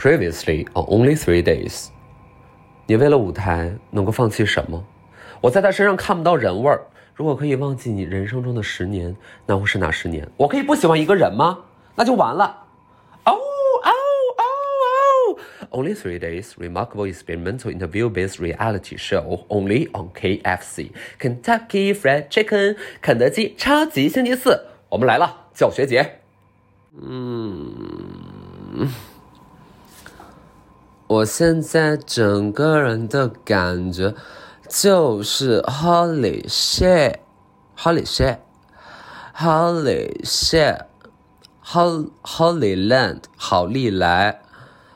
Previously on Only Three Days，你为了舞台能够放弃什么？我在他身上看不到人味儿。如果可以忘记你人生中的十年，那会是哪十年？我可以不喜欢一个人吗？那就完了。哦哦哦哦！Only Three Days remarkable experimental interview-based reality show only on KFC Kentucky Fried Chicken 肯德基超级星期四，我们来了，教学节。嗯。我现在整个人的感觉就是 Holy shit，Holy shit，Holy shit，Holy Land，好利来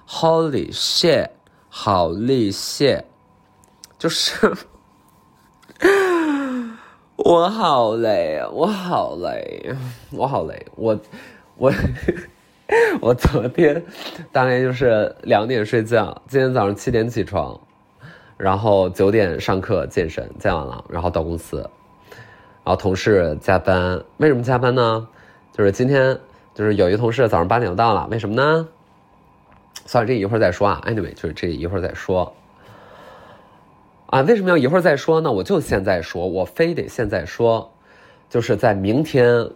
，Holy shit，好利谢，就是我好累，我好累，我好累，我我。我昨天大概就是两点睡觉，今天早上七点起床，然后九点上课健身，健完了，然后到公司，然后同事加班，为什么加班呢？就是今天就是有一同事早上八点就到了，为什么呢？算了，这一会儿再说啊。Anyway，就是这一会儿再说。啊，为什么要一会儿再说呢？我就现在说，我非得现在说，就是在明天。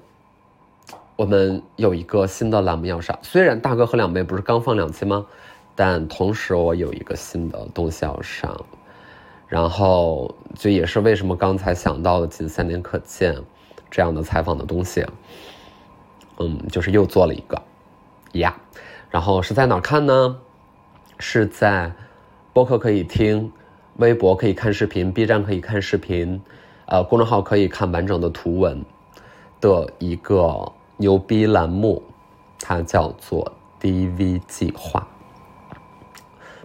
我们有一个新的栏目要上，虽然大哥和两妹不是刚放两期吗？但同时我有一个新的东西要上，然后就也是为什么刚才想到的仅三年可见这样的采访的东西，嗯，就是又做了一个呀，然后是在哪看呢？是在播客可以听，微博可以看视频，B 站可以看视频，呃，公众号可以看完整的图文的一个。牛逼栏目，它叫做 DV 计划。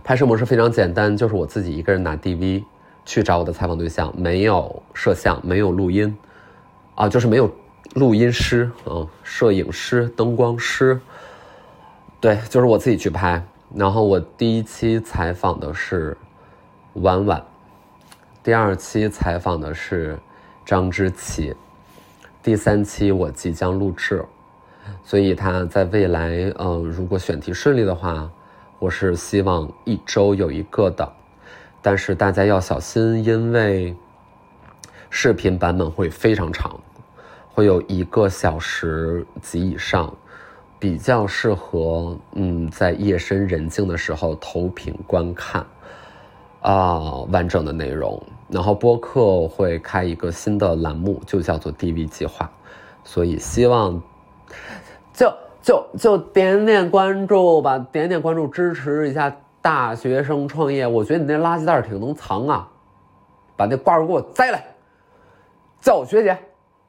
拍摄模式非常简单，就是我自己一个人拿 DV 去找我的采访对象，没有摄像，没有录音，啊，就是没有录音师，嗯，摄影师、灯光师，对，就是我自己去拍。然后我第一期采访的是婉婉，第二期采访的是张之琪。第三期我即将录制，所以他在未来，嗯，如果选题顺利的话，我是希望一周有一个的，但是大家要小心，因为视频版本会非常长，会有一个小时及以上，比较适合，嗯，在夜深人静的时候投屏观看，啊，完整的内容。然后播客会开一个新的栏目，就叫做 DV 计划，所以希望就就就点点关注吧，点点关注支持一下大学生创业。我觉得你那垃圾袋挺能藏啊，把那挂儿给我摘来，叫我学姐。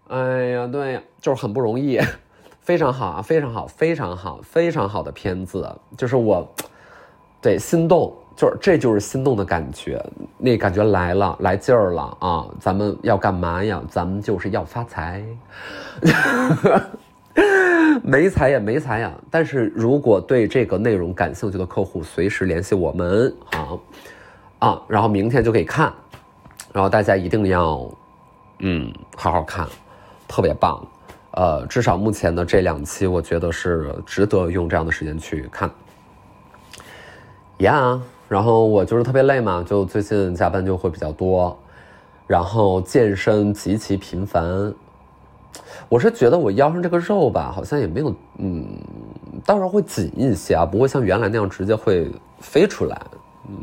哎呀，对，就是很不容易，非常好啊，非常好，非常好，非常好的片子，就是我对心动。就是这就是心动的感觉，那感觉来了，来劲儿了啊！咱们要干嘛呀？咱们就是要发财，没财也没财呀。但是如果对这个内容感兴趣的客户，随时联系我们啊啊！然后明天就可以看，然后大家一定要嗯好好看，特别棒。呃，至少目前的这两期，我觉得是值得用这样的时间去看。呀。然后我就是特别累嘛，就最近加班就会比较多，然后健身极其频繁。我是觉得我腰上这个肉吧，好像也没有，嗯，到时候会紧一些啊，不会像原来那样直接会飞出来，嗯，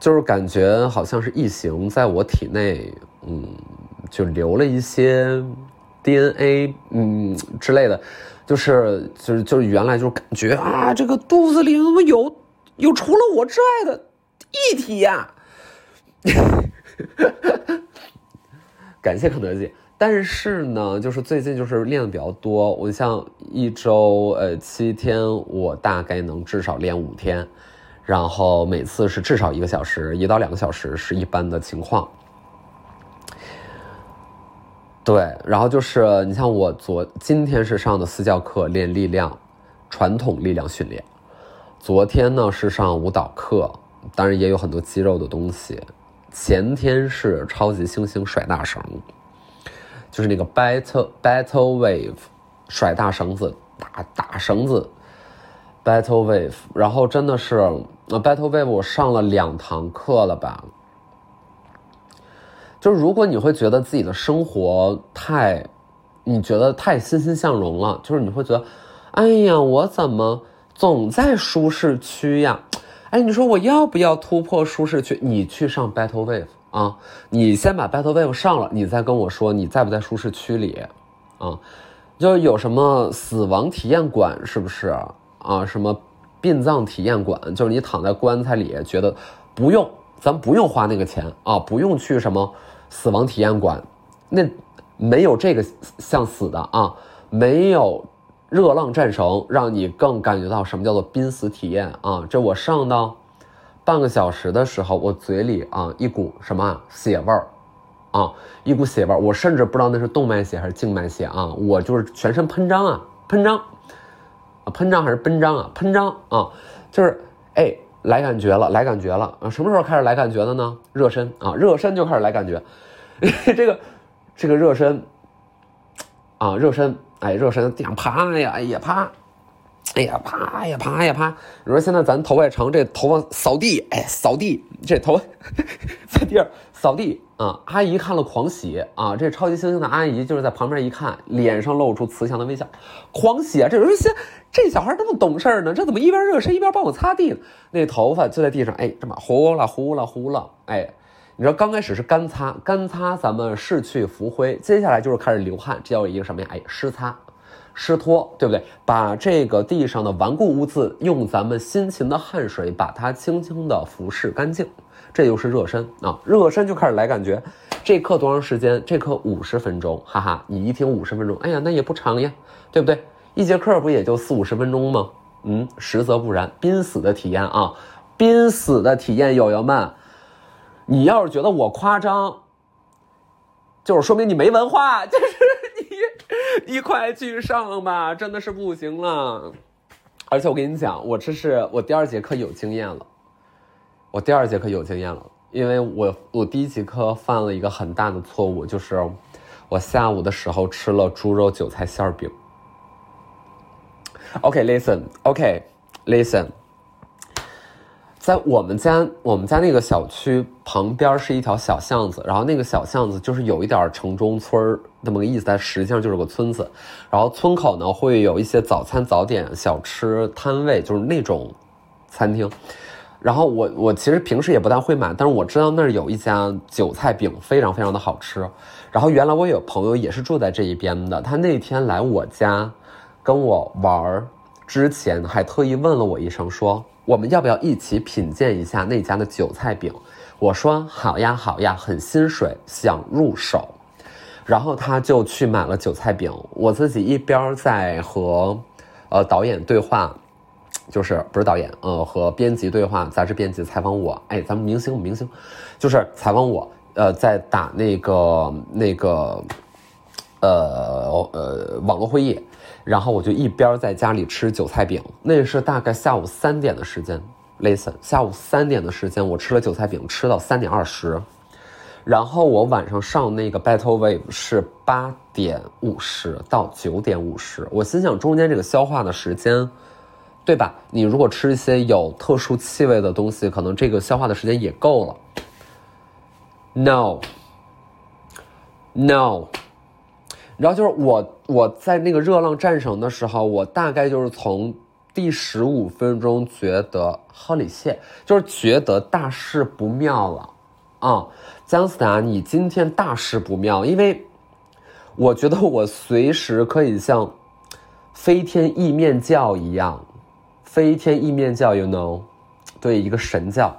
就是感觉好像是异形在我体内，嗯，就留了一些 DNA，嗯之类的，就是就是就是原来就是感觉啊，这个肚子里怎么有？有除了我之外的一体呀！感谢肯德基。但是呢，就是最近就是练的比较多。我像一周呃七天，我大概能至少练五天，然后每次是至少一个小时，一到两个小时是一般的情况。对，然后就是你像我昨今天是上的私教课，练力量，传统力量训练。昨天呢是上舞蹈课，当然也有很多肌肉的东西。前天是超级猩猩甩大绳，就是那个 battle battle wave，甩大绳子，打打绳子，Battle Wave，然后真的是呃 Battle Wave 我上了两堂课了吧。就是如果你会觉得自己的生活太，你觉得太欣欣向荣了，就是你会觉得，哎呀，我怎么总在舒适区呀？哎，你说我要不要突破舒适区？你去上 Battle Wave 啊，你先把 Battle Wave 上了，你再跟我说你在不在舒适区里，啊，就有什么死亡体验馆是不是？啊，什么殡葬体验馆，就是你躺在棺材里，觉得不用，咱不用花那个钱啊，不用去什么死亡体验馆，那没有这个像死的啊，没有热浪战绳让你更感觉到什么叫做濒死体验啊。这我上到半个小时的时候，我嘴里啊一股什么血味儿啊，一股血味儿，我甚至不知道那是动脉血还是静脉血啊，我就是全身喷张啊，喷张。啊，喷张还是奔张啊？喷张啊，就是哎，来感觉了，来感觉了啊！什么时候开始来感觉的呢？热身啊，热身就开始来感觉。这个，这个热身啊，热身，哎，热身这样啪呀，哎呀啪，哎呀啪呀啪呀啪。你说现在咱头发长，这头发扫地，哎，扫地，这头 在地上扫地。啊，阿姨看了狂喜啊！这超级星星的阿姨就是在旁边一看，脸上露出慈祥的微笑，狂喜啊！这人说：“这小孩这么懂事呢，这怎么一边热身一边帮我擦地呢？”那头发就在地上，哎，这么呼啦呼啦呼啦，哎，你说刚开始是干擦，干擦咱们拭去浮灰，接下来就是开始流汗，这叫一个什么呀？哎，湿擦，湿拖，对不对？把这个地上的顽固污渍用咱们辛勤的汗水把它轻轻的服拭干净。这就是热身啊，热身就开始来感觉。这课多长时间？这课五十分钟，哈哈，你一听五十分钟，哎呀，那也不长呀，对不对？一节课不也就四五十分钟吗？嗯，实则不然，濒死的体验啊，濒死的体验，友友们，你要是觉得我夸张，就是说明你没文化，就是你，你快去上吧，真的是不行了。而且我跟你讲，我这是我第二节课有经验了。我第二节课有经验了，因为我我第一节课犯了一个很大的错误，就是我下午的时候吃了猪肉韭菜馅饼。OK，listen，OK，listen，在我们家我们家那个小区旁边是一条小巷子，然后那个小巷子就是有一点城中村那么个意思，但实际上就是个村子。然后村口呢会有一些早餐早点小吃摊位，就是那种餐厅。然后我我其实平时也不大会买，但是我知道那儿有一家韭菜饼非常非常的好吃。然后原来我有朋友也是住在这一边的，他那天来我家跟我玩儿之前还特意问了我一声，说我们要不要一起品鉴一下那家的韭菜饼？我说好呀好呀，很心水，想入手。然后他就去买了韭菜饼，我自己一边在和呃导演对话。就是不是导演，呃，和编辑对话，杂志编辑采访我，哎，咱们明星明星，就是采访我，呃，在打那个那个，呃呃网络会议，然后我就一边在家里吃韭菜饼，那是大概下午三点的时间，listen，下午三点的时间，我吃了韭菜饼，吃到三点二十，然后我晚上上那个 Battle Wave 是八点五十到九点五十，我心想中间这个消化的时间。对吧？你如果吃一些有特殊气味的东西，可能这个消化的时间也够了。No，No，然后就是我我在那个热浪战绳的时候，我大概就是从第十五分钟觉得哈里谢就是觉得大事不妙了啊！姜思达，你今天大事不妙，因为我觉得我随时可以像飞天意面教一样。飞天意面教，you know，对，一个神教，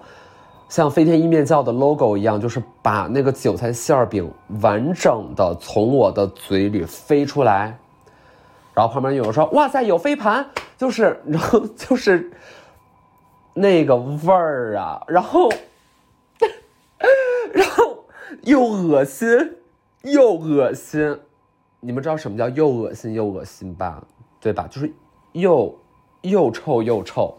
像飞天意面教的 logo 一样，就是把那个韭菜馅饼完整的从我的嘴里飞出来，然后旁边有人说：“哇塞，有飞盘！”就是，然后就是那个味儿啊，然后，然后又恶心又恶心，你们知道什么叫又恶心又恶心吧？对吧？就是又。又臭又臭，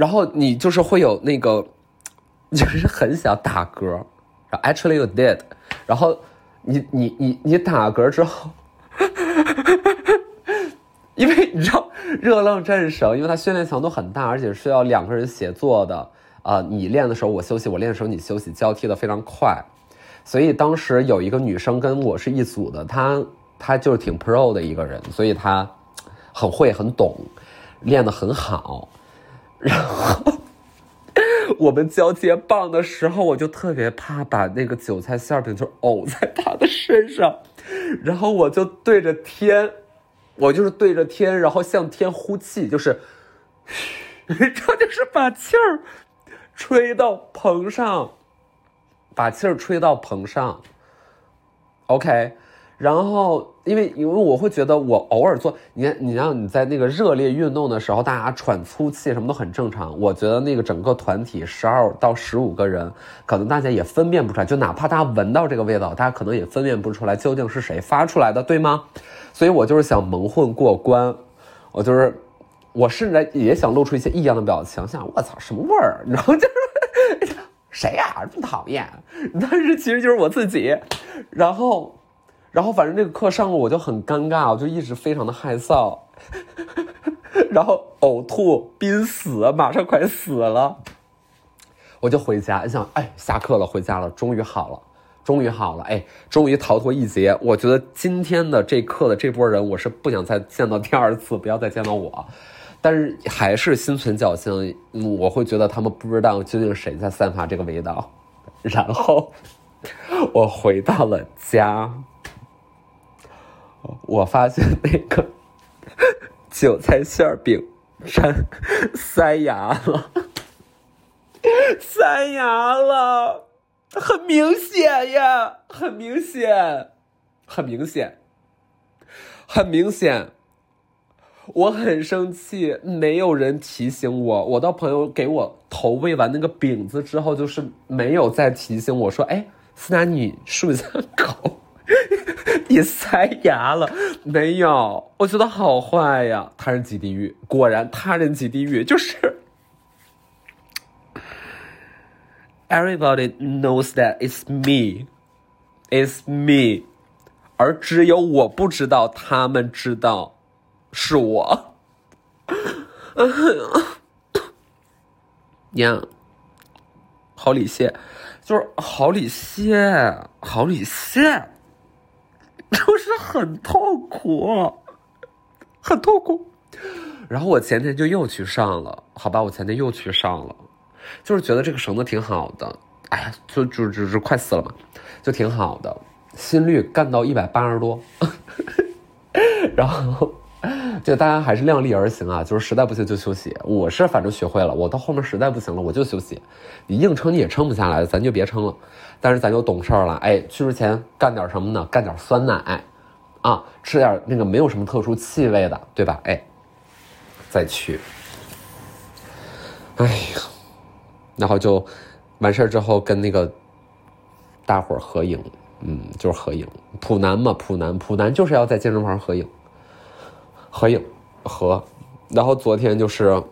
然后你就是会有那个，就是很想打嗝，然后 actually you did，然后你你你你打嗝之后，因为你知道热浪战绳，因为它训练强度很大，而且是要两个人协作的。啊，你练的时候我休息，我练的时候你休息，交替的非常快。所以当时有一个女生跟我是一组的，她她就是挺 pro 的一个人，所以她很会很懂，练得很好。然后我们交接棒的时候，我就特别怕把那个韭菜馅饼就呕在他的身上，然后我就对着天。我就是对着天，然后向天呼气，就是，这就是把气儿吹到棚上，把气儿吹到棚上。OK，然后因为因为我会觉得我偶尔做，你看你让你在那个热烈运动的时候，大家喘粗气什么都很正常。我觉得那个整个团体十二到十五个人，可能大家也分辨不出来，就哪怕大家闻到这个味道，大家可能也分辨不出来究竟是谁发出来的，对吗？所以我就是想蒙混过关，我就是，我甚至也想露出一些异样的表情，想我操什么味儿，然后就是谁呀这么讨厌，但是其实就是我自己，然后，然后反正这个课上了我就很尴尬，我就一直非常的害臊，然后呕吐濒死，马上快死了，我就回家，想哎下课了回家了，终于好了。终于好了，哎，终于逃脱一劫。我觉得今天的这课的这波人，我是不想再见到第二次，不要再见到我。但是还是心存侥幸，我会觉得他们不知道究竟谁在散发这个味道。然后我回到了家，我发现那个 韭菜馅饼粘塞牙了，塞牙了。很明显呀，很明显，很明显，很明显。我很生气，没有人提醒我。我到朋友给我投喂完那个饼子之后，就是没有再提醒我说：“哎，思南，你漱一下口，你塞牙了没有？”我觉得好坏呀，他人即地狱。果然，他人即地狱，就是。Everybody knows that it's me, it's me，而只有我不知道，他们知道是我。呀，好李谢，就是好李谢，好李谢，就是很痛苦，很痛苦。然后我前天就又去上了，好吧，我前天又去上了。就是觉得这个绳子挺好的，哎呀，就就就就快死了嘛，就挺好的，心率干到一百八十多，然后 就大家还是量力而行啊，就是实在不行就休息。我是反正学会了，我到后面实在不行了我就休息，你硬撑你也撑不下来，咱就别撑了。但是咱就懂事儿了，哎，去之前干点什么呢？干点酸奶，啊，吃点那个没有什么特殊气味的，对吧？哎，再去，哎呀。然后就完事儿之后跟那个大伙儿合影，嗯，就是合影。普南嘛，普南，普南就是要在健身房合影，合影合。然后昨天就是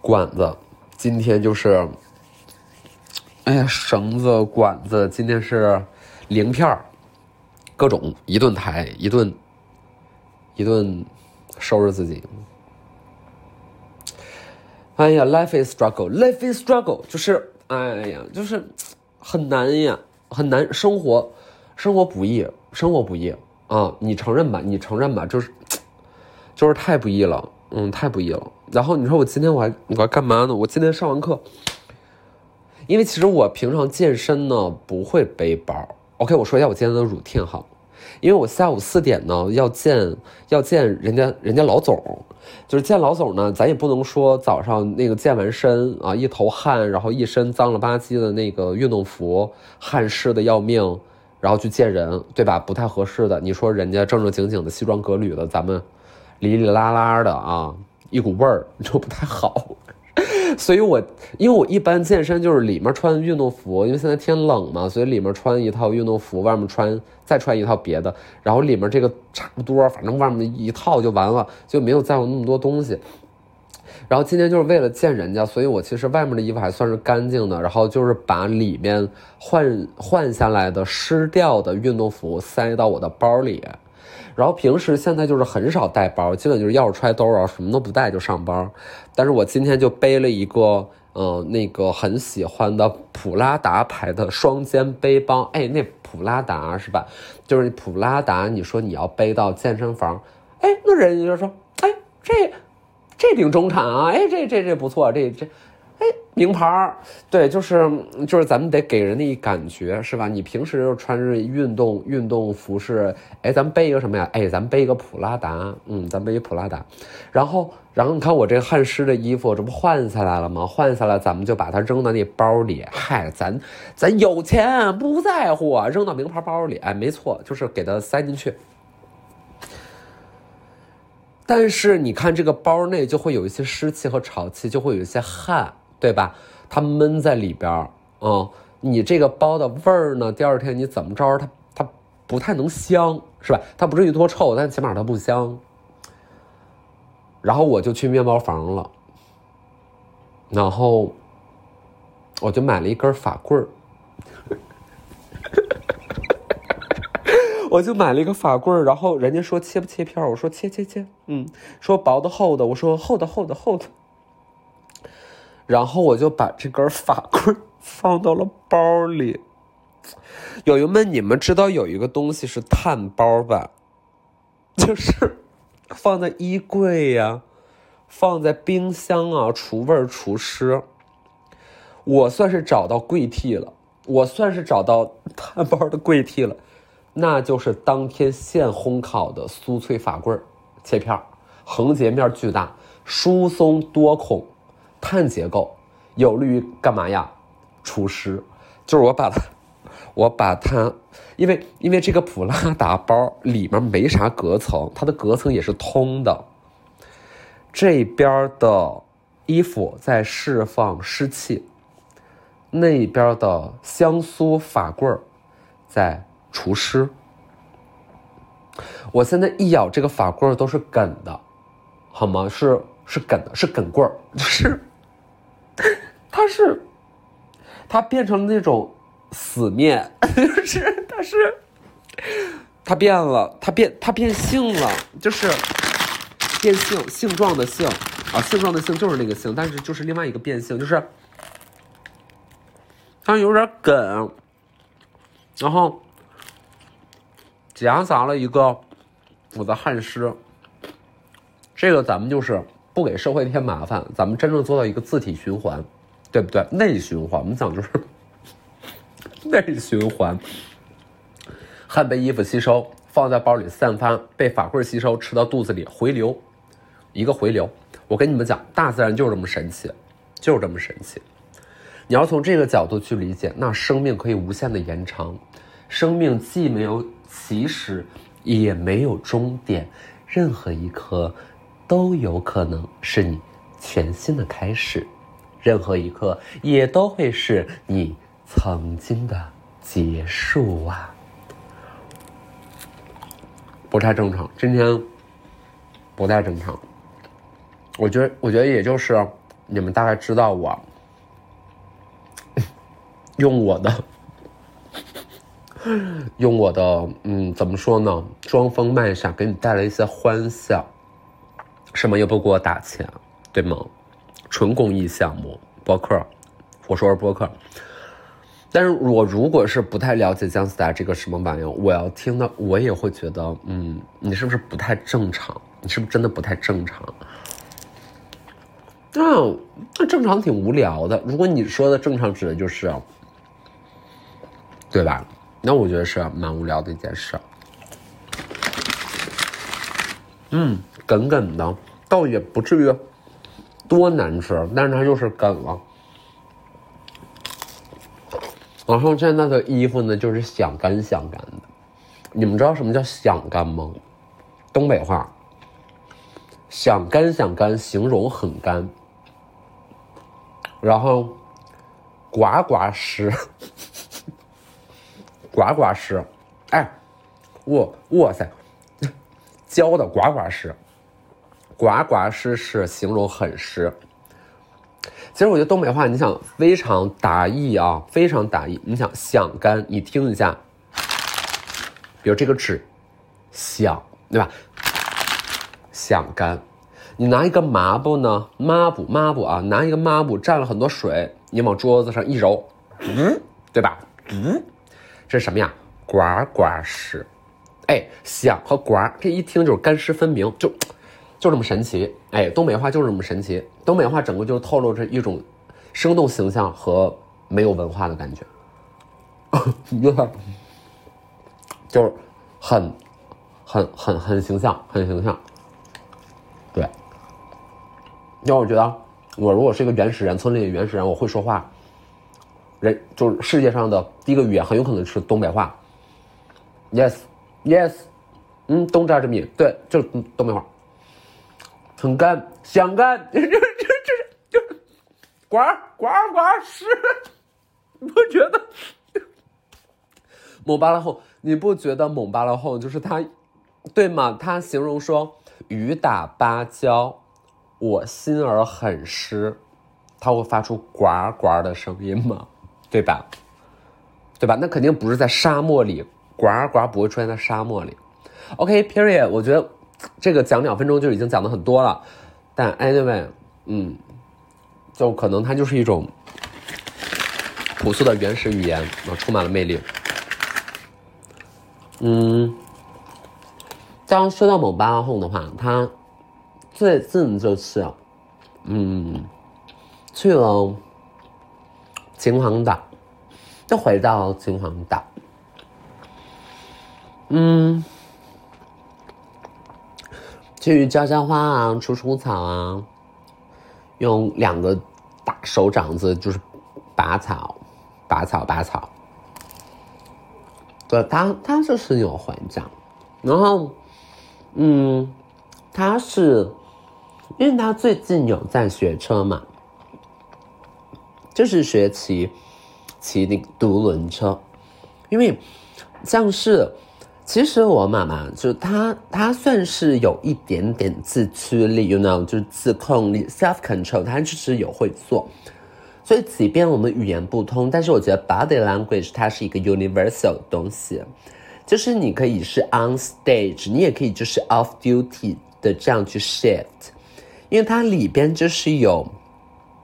管子，今天就是哎呀绳子管子，今天是鳞片儿，各种一顿抬一顿一顿收拾自己。哎呀，life is struggle，life is struggle，就是，哎呀，就是很难呀，很难。生活，生活不易，生活不易啊！你承认吧，你承认吧，就是，就是太不易了，嗯，太不易了。然后你说我今天我还我还干嘛呢？我今天上完课，因为其实我平常健身呢不会背包。OK，我说一下我今天的 routine 哈。因为我下午四点呢要见要见人家人家老总，就是见老总呢，咱也不能说早上那个健完身啊一头汗，然后一身脏了吧唧的那个运动服，汗湿的要命，然后去见人，对吧？不太合适的。你说人家正正经经的西装革履的，咱们哩哩啦啦的啊，一股味儿就不太好。所以，我因为我一般健身就是里面穿运动服，因为现在天冷嘛，所以里面穿一套运动服，外面穿再穿一套别的，然后里面这个差不多，反正外面一套就完了，就没有在乎那么多东西。然后今天就是为了见人家，所以我其实外面的衣服还算是干净的，然后就是把里面换换下来的湿掉的运动服塞到我的包里。然后平时现在就是很少带包，基本就是钥匙揣兜啊，什么都不带就上班。但是我今天就背了一个，呃，那个很喜欢的普拉达牌的双肩背包。哎，那普拉达是吧？就是普拉达，你说你要背到健身房，哎，那人家就说，哎，这这挺中产啊，哎，这这这不错，这这。哎，名牌儿，对，就是就是咱们得给人的一感觉是吧？你平时穿着运动运动服饰，哎，咱们背一个什么呀？哎，咱们背一个普拉达，嗯，咱背一普拉达，然后然后你看我这个汗湿的衣服，这不换下来了吗？换下来，咱们就把它扔到那包里。嗨，咱咱有钱不在乎，扔到名牌包里。哎，没错，就是给它塞进去。但是你看这个包内就会有一些湿气和潮气，就会有一些汗。对吧？它闷在里边儿，嗯，你这个包的味儿呢？第二天你怎么着？它它不太能香，是吧？它不至于多臭，但起码它不香。然后我就去面包房了，然后我就买了一根法棍儿，我就买了一个法棍儿。然后人家说切不切片儿？我说切切切，嗯，说薄的厚的，我说厚的厚的厚的。然后我就把这根法棍放到了包里。友友们，你们知道有一个东西是碳包吧？就是放在衣柜呀，放在冰箱啊，除味除湿。我算是找到柜替了，我算是找到碳包的柜替了，那就是当天现烘烤的酥脆法棍切片横截面巨大，疏松多孔。碳结构有利于干嘛呀？除湿，就是我把它，我把它，因为因为这个普拉达包里面没啥隔层，它的隔层也是通的。这边的衣服在释放湿气，那边的香酥法棍儿在除湿。我现在一咬这个法棍儿都是梗的，好吗？是是梗的，是梗棍儿，是。它是，它变成了那种死面，就是它是，它变了，它变它变性了，就是变性性状的性啊，性状的性就是那个性，但是就是另外一个变性，就是它有点梗，然后夹杂了一个我的汗湿，这个咱们就是不给社会添麻烦，咱们真正做到一个自体循环。对不对？内循环，我们讲就是 内循环，汗被衣服吸收，放在包里散发，被法棍吸收，吃到肚子里回流，一个回流。我跟你们讲，大自然就是这么神奇，就是这么神奇。你要从这个角度去理解，那生命可以无限的延长，生命既没有起始，也没有终点，任何一刻都有可能是你全新的开始。任何一刻也都会是你曾经的结束啊！不太正常，今天不太正常。我觉得，我觉得也就是你们大概知道我用我的用我的嗯，怎么说呢？装疯卖傻，给你带来一些欢笑，什么也不给我打钱，对吗？纯公益项目播客，我说是播客。但是我如果是不太了解姜思达这个什么玩意儿，我要听到我也会觉得，嗯，你是不是不太正常？你是不是真的不太正常？那那正常挺无聊的。如果你说的正常指的就是，对吧？那我觉得是蛮无聊的一件事。嗯，梗梗的，倒也不至于。多难吃，但是它就是梗了。然后现在的衣服呢，就是想干想干的。你们知道什么叫想干吗？东北话，想干想干，形容很干。然后，呱呱湿，呱呱湿，哎，哇哇塞，浇的呱呱湿。呱呱湿是形容很湿。其实我觉得东北话，你想非常达意啊，非常达意。你想想干，你听一下，比如这个纸，响，对吧？响干，你拿一个抹布呢，抹布抹布啊，拿一个抹布蘸了很多水，你往桌子上一揉，嗯，对吧？嗯，这是什么呀？呱呱湿，哎，响和呱这一听就是干湿分明，就就这么神奇。哎，东北话就是这么神奇，东北话整个就透露着一种生动形象和没有文化的感觉，就是很很很很形象，很形象。对，因为我觉得，我如果是一个原始人，村里的原始人，我会说话，人就是世界上的第一个语言，很有可能是东北话。Yes，Yes，嗯，东家之米，对，就是东北话，很干，想干，就是就是就，呱呱呱是，你不觉得？蒙巴拉后，你不觉得蒙巴拉后就是他，对吗？他形容说。雨打芭蕉，我心儿很湿，它会发出呱呱的声音吗？对吧？对吧？那肯定不是在沙漠里，呱呱不会出现在沙漠里。OK，Period。我觉得这个讲两分钟就已经讲的很多了，但 Anyway，嗯，就可能它就是一种朴素的原始语言，啊，充满了魅力。嗯。当说到某八后的话，他最近就是，嗯，去了秦皇岛，又回到秦皇岛，嗯，去浇浇花啊，除除草啊，用两个大手掌子就是拔草，拔草，拔草。对他，他就是有回家，然后。嗯，他是，因为他最近有在学车嘛，就是学骑骑那个独轮车，因为像是，其实我妈妈就她她算是有一点点自驱力，you know，就是自控力 self control，她就是有会做，所以即便我们语言不通，但是我觉得 body language 它是一个 universal 东西。就是你可以是 on stage，你也可以就是 off duty 的这样去 shift，因为它里边就是有，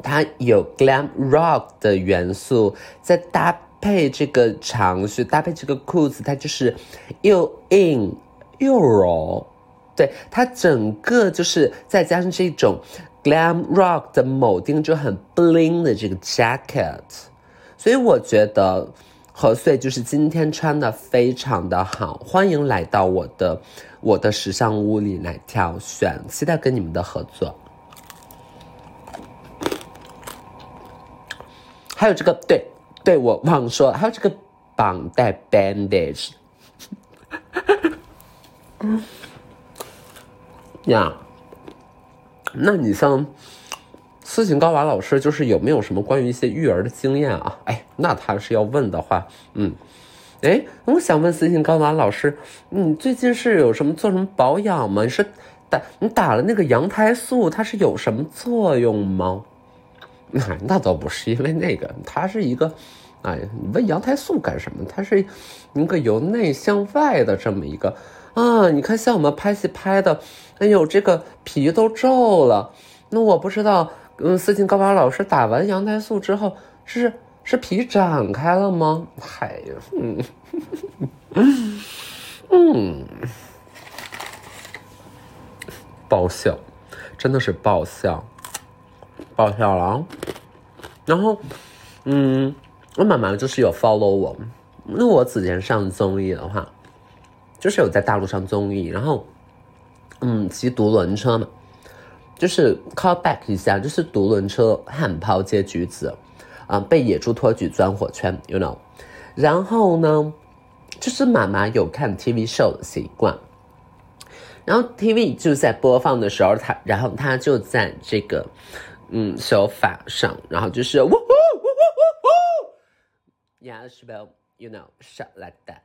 它有 glam rock 的元素，在搭配这个长靴，搭配这个裤子，它就是又硬又柔，对，它整个就是再加上这种 glam rock 的铆钉，就很 bling 的这个 jacket，所以我觉得。何穗就是今天穿的非常的好，欢迎来到我的我的时尚屋里来挑选，期待跟你们的合作。还有这个，对对，我忘说，还有这个绑带 bandage，嗯 呀，那你像。斯琴高娃老师就是有没有什么关于一些育儿的经验啊？哎，那他是要问的话，嗯，哎，我想问斯琴高娃老师，你最近是有什么做什么保养吗？你是打你打了那个羊胎素，它是有什么作用吗？那 那倒不是，因为那个它是一个，哎，你问羊胎素干什么？它是一个由内向外的这么一个啊。你看像我们拍戏拍的，哎呦，这个皮都皱了，那我不知道。嗯，斯琴高娃老师打完羊胎素之后，是是皮展开了吗？嗨，嗯，嗯，爆笑，真的是爆笑，爆笑了！然后，嗯，我妈妈就是有 follow 我，那我之前上综艺的话，就是有在大陆上综艺，然后，嗯，骑独轮车嘛。就是 call back 一下，就是独轮车汉抛接橘子，啊，被野猪托举钻火圈，you know，然后呢，就是妈妈有看 TV show 的习惯，然后 TV 就在播放的时候，他然后他就在这个嗯手法上，然后就是呜呜呜呜呜，Yeah, spell, you know, shut like that。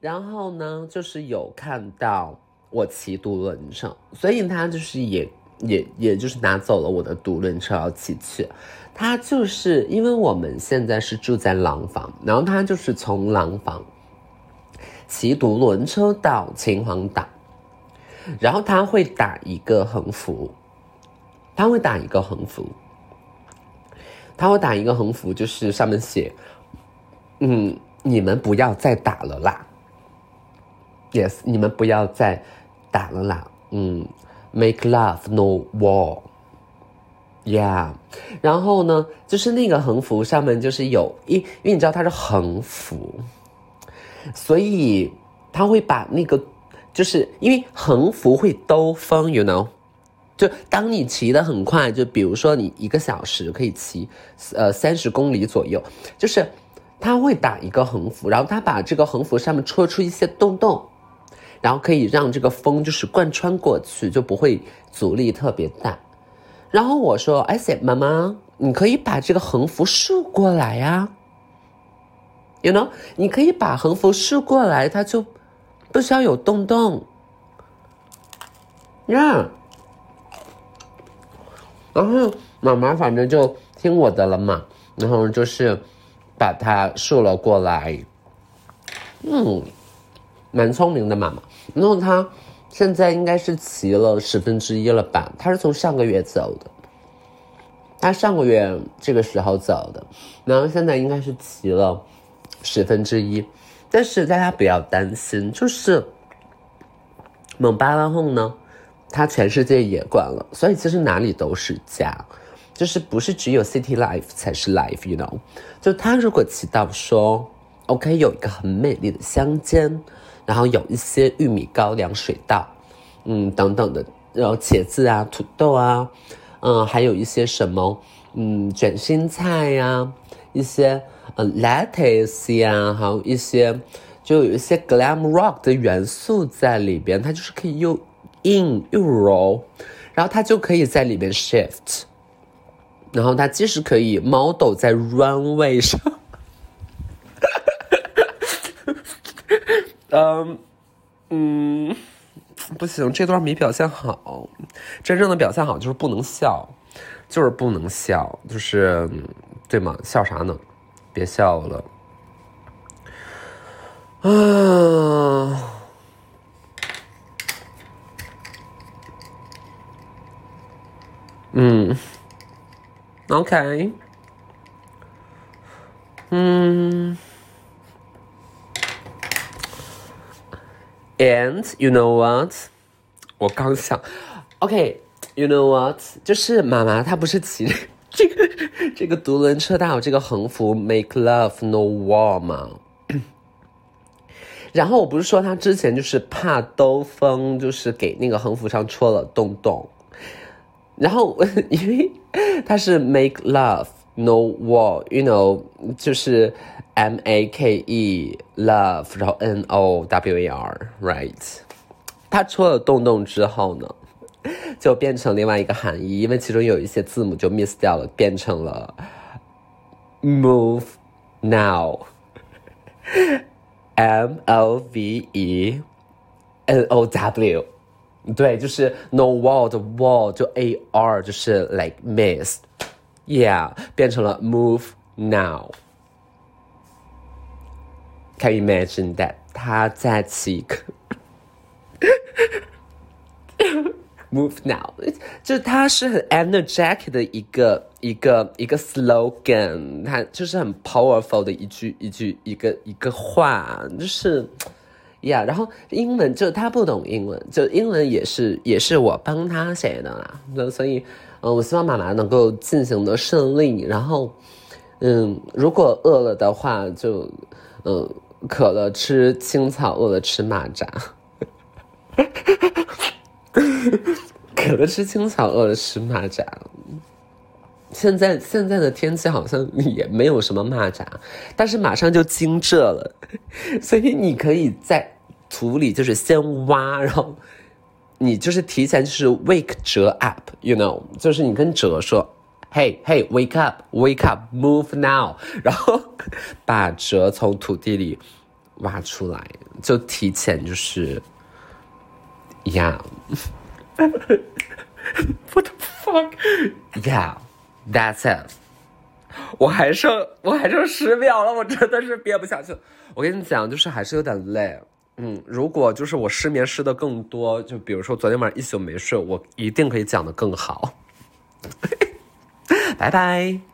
然后呢，就是有看到我骑独轮车，所以他就是也。也也就是拿走了我的独轮车要骑去，他就是因为我们现在是住在廊坊，然后他就是从廊坊骑独轮车到秦皇岛，然后他会打一个横幅，他会打一个横幅，他会打一个横幅，就是上面写，嗯，你们不要再打了啦，yes，你们不要再打了啦，嗯，make love no war，yeah，然后呢，就是那个横幅上面就是有一，因为你知道它是横幅，所以他会把那个。就是因为横幅会兜风，you know，就当你骑得很快，就比如说你一个小时可以骑，呃三十公里左右，就是他会打一个横幅，然后他把这个横幅上面戳出一些洞洞，然后可以让这个风就是贯穿过去，就不会阻力特别大。然后我说，哎塞妈妈，你可以把这个横幅竖过来呀，you know，你可以把横幅竖过来，它就。不需要有洞洞，呀。然后妈妈反正就听我的了嘛，然后就是把它竖了过来。嗯，蛮聪明的妈妈。然后她现在应该是骑了十分之一了吧？她是从上个月走的，她上个月这个时候走的，然后现在应该是骑了十分之一。但是大家不要担心，就是蒙巴拉后呢，它全世界也关了，所以其实哪里都是家，就是不是只有 City Life 才是 Life，you know？就他如果骑到说，OK，有一个很美丽的乡间，然后有一些玉米高粱水稻，嗯，等等的，然后茄子啊、土豆啊，嗯，还有一些什么，嗯，卷心菜呀，一些。呃，lettuce 呀，还有一些，就有一些 glam rock 的元素在里边，它就是可以又硬又柔，然后它就可以在里面 shift，然后它即使可以 model 在 runway 上，嗯嗯，不行，这段没表现好，真正的表现好就是不能笑，就是不能笑，就是对吗？笑啥呢？别笑了，啊，嗯，OK，嗯，And you know what？我刚想，OK，you know what？就是妈妈她不是骑。这个这个独轮车，它有这个横幅 “Make Love No War” 吗？然后我不是说他之前就是怕兜风，就是给那个横幅上戳了洞洞。然后因为它是 “Make Love No War”，you know，就是 M A K E Love，然后 N O W A R，right？它戳了洞洞之后呢？就变成另外一个含义，因为其中有一些字母就 miss 掉了，变成了 move now，M O V E N O W，对，就是 no wall 的 wall 就 A R 就是 like miss，yeah，变成了 move now。Can you imagine that？他在骑个。Move now，就它是很 energetic 的一个一个一个 slogan，它就是很 powerful 的一句一句一个一个话，就是 呀。然后英文就他不懂英文，就英文也是也是我帮他写的啦。那所以，嗯，我希望妈妈能够进行的顺利。然后，嗯，如果饿了的话，就嗯，渴了吃青草，饿了吃蚂蚱。渴了吃青草，饿了吃蚂蚱。现在现在的天气好像也没有什么蚂蚱，但是马上就惊蛰了，所以你可以在土里就是先挖，然后你就是提前就是 wake 蛰 up，you know，就是你跟蛰说，hey hey，wake up，wake up，move now，然后把蛰从土地里挖出来，就提前就是呀。What the fuck? That's it. 我还剩我还剩十秒了，我真的是憋不下去了。我跟你讲，就是还是有点累。嗯，如果就是我失眠失的更多，就比如说昨天晚上一宿没睡，我一定可以讲的更好。拜拜。